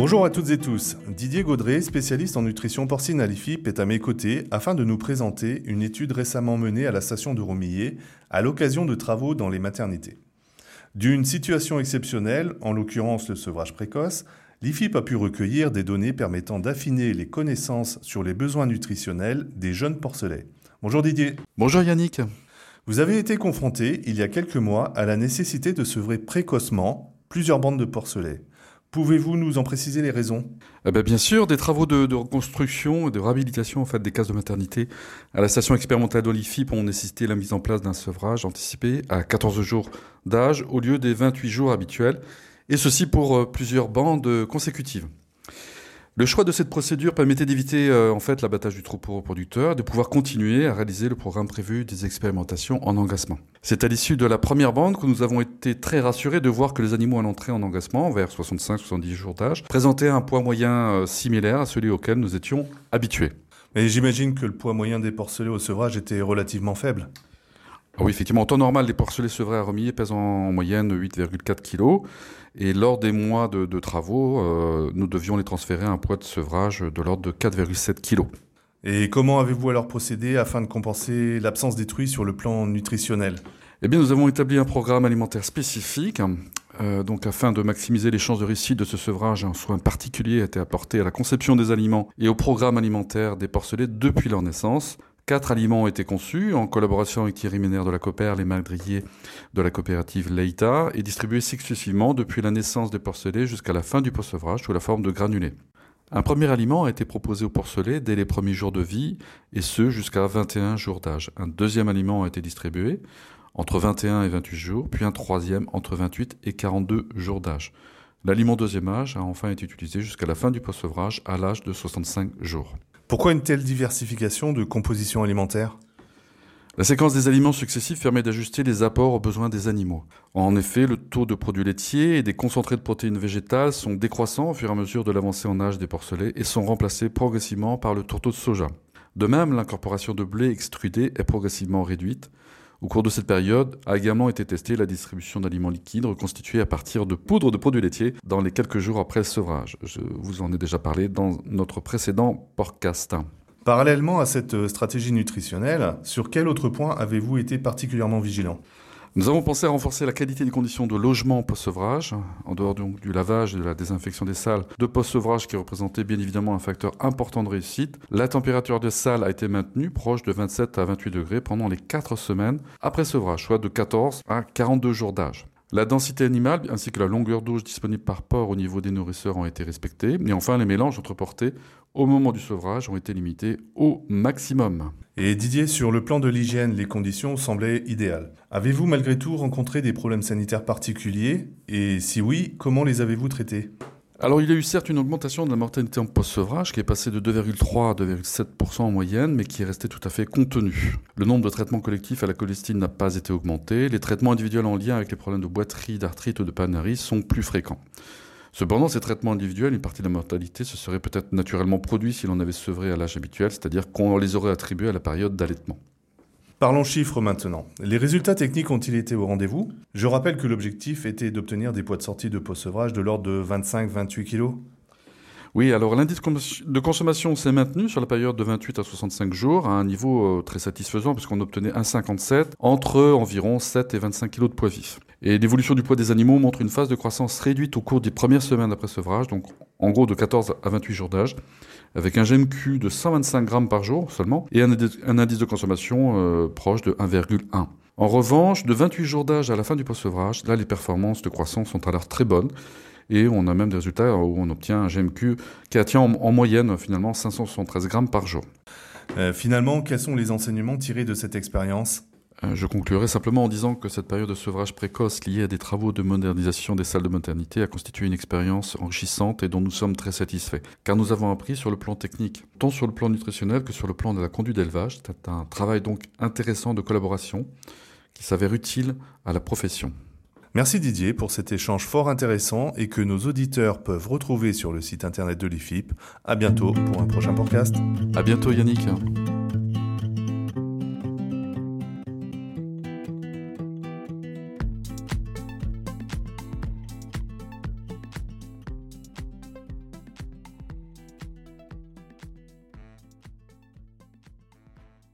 Bonjour à toutes et tous. Didier Gaudré, spécialiste en nutrition porcine à l'IFIP, est à mes côtés afin de nous présenter une étude récemment menée à la station de Romillet à l'occasion de travaux dans les maternités. D'une situation exceptionnelle, en l'occurrence le sevrage précoce, l'IFIP a pu recueillir des données permettant d'affiner les connaissances sur les besoins nutritionnels des jeunes porcelets. Bonjour Didier. Bonjour Yannick. Vous avez été confronté, il y a quelques mois, à la nécessité de sevrer précocement plusieurs bandes de porcelets. Pouvez-vous nous en préciser les raisons? Eh ben, Bien sûr, des travaux de, reconstruction et de réhabilitation en fait, des cases de maternité à la station expérimentale d'Olifip ont nécessité la mise en place d'un sevrage anticipé à 14 jours d'âge au lieu des 28 jours habituels, et ceci pour euh, plusieurs bandes consécutives. Le choix de cette procédure permettait d'éviter euh, en fait l'abattage du troupeau reproducteur de pouvoir continuer à réaliser le programme prévu des expérimentations en engagement. C'est à l'issue de la première bande que nous avons été très rassurés de voir que les animaux à l'entrée en engagement, vers 65-70 jours d'âge, présentaient un poids moyen euh, similaire à celui auquel nous étions habitués. Mais j'imagine que le poids moyen des porcelets au sevrage était relativement faible. Ah oui, effectivement, en temps normal, les porcelets sevrés à Remillet pèsent en moyenne 8,4 kg. Et lors des mois de, travaux, euh, nous devions les transférer à un poids de sevrage de l'ordre de 4,7 kg. Et comment avez-vous alors procédé afin de compenser l'absence des truies sur le plan nutritionnel? Eh bien, nous avons établi un programme alimentaire spécifique. Euh, donc, afin de maximiser les chances de réussite de ce sevrage, un soin particulier a été apporté à la conception des aliments et au programme alimentaire des porcelets depuis leur naissance. Quatre aliments ont été conçus en collaboration avec Thierry Ménère de la Copère, les madriers de la coopérative Leita et distribués successivement depuis la naissance des porcelets jusqu'à la fin du post-sevrage sous la forme de granulés. Un premier aliment a été proposé aux porcelets dès les premiers jours de vie et ce jusqu'à 21 jours d'âge. Un deuxième aliment a été distribué entre 21 et 28 jours, puis un troisième entre 28 et 42 jours d'âge. L'aliment deuxième âge a enfin été utilisé jusqu'à la fin du post-sevrage à l'âge de 65 jours. Pourquoi une telle diversification de composition alimentaire? La séquence des aliments successifs permet d'ajuster les apports aux besoins des animaux. En effet, le taux de produits laitiers et des concentrés de protéines végétales sont décroissants au fur et à mesure de l'avancée en âge des porcelets et sont remplacés progressivement par le tourteau de soja. De même, l'incorporation de blé extrudé est progressivement réduite, au cours de cette période, a également été testée la distribution d'aliments liquides reconstitués à partir de poudre de produits laitiers dans les quelques jours après le sevrage. Je vous en ai déjà parlé dans notre précédent podcast. Parallèlement à cette stratégie nutritionnelle, sur quel autre point avez-vous été particulièrement vigilant? Nous avons pensé à renforcer la qualité des conditions de logement post-sevrage, en dehors du lavage et de la désinfection des salles de post-sevrage qui représentait bien évidemment un facteur important de réussite. La température des salles a été maintenue proche de 27 à 28 degrés pendant les 4 semaines après sevrage, soit de 14 à 42 jours d'âge. La densité animale ainsi que la longueur d'eau disponible par port au niveau des nourrisseurs ont été respectés. Et enfin, les mélanges entre portées au moment du sevrage ont été limités au maximum. Et Didier, sur le plan de l'hygiène, les conditions semblaient idéales. Avez-vous malgré tout rencontré des problèmes sanitaires particuliers? Et si oui, comment les avez-vous traités? Alors, il y a eu certes une augmentation de la mortalité en post-sevrage qui est passée de 2,3 à 2,7% en moyenne, mais qui est restée tout à fait contenue. Le nombre de traitements collectifs à la cholestine n'a pas été augmenté. Les traitements individuels en lien avec les problèmes de boiterie, d'arthrite ou de panarie sont plus fréquents. Cependant, ces traitements individuels, une partie de la mortalité se serait peut-être naturellement produit si l'on avait sevré à l'âge habituel, c'est-à-dire qu'on les aurait attribués à la période d'allaitement. Parlons chiffres maintenant. Les résultats techniques ont-ils été au rendez-vous? Je rappelle que l'objectif était d'obtenir des poids de sortie de post-sevrage de l'ordre de 25-28 kg. Oui, alors l'indice de consommation s'est maintenu sur la période de 28 à 65 jours à un niveau euh, très satisfaisant puisqu'on obtenait 1,57 entre environ 7 et 25 kg de poids vif. Et l'évolution du poids des animaux montre une phase de croissance réduite au cours des premières semaines après sevrage, donc en gros de 14 à 28 jours d'âge avec un GMQ de 125 grammes par jour seulement, et un, indice de consommation euh, proche de 1,1. En revanche, de 28 jours d'âge à la fin du post-sevrage, là, les performances de croissance sont alors très bonnes, et on a même des résultats où on obtient un GMQ qui atteint en, moyenne finalement 573 grammes par jour. Euh, finalement, quels sont les enseignements tirés de cette expérience? Euh, je conclurai simplement en disant que cette période de sevrage précoce liée à des travaux de modernisation des salles de maternité a constitué une expérience enrichissante et dont nous sommes très satisfaits, car nous avons appris sur le plan technique, tant sur le plan nutritionnel que sur le plan de la conduite d'élevage. C'est un travail donc intéressant de collaboration qui s'avère utile à la profession. Merci Didier pour cet échange fort intéressant et que nos auditeurs peuvent retrouver sur le site internet de l'IFIP. À bientôt pour un prochain podcast. À bientôt Yannick.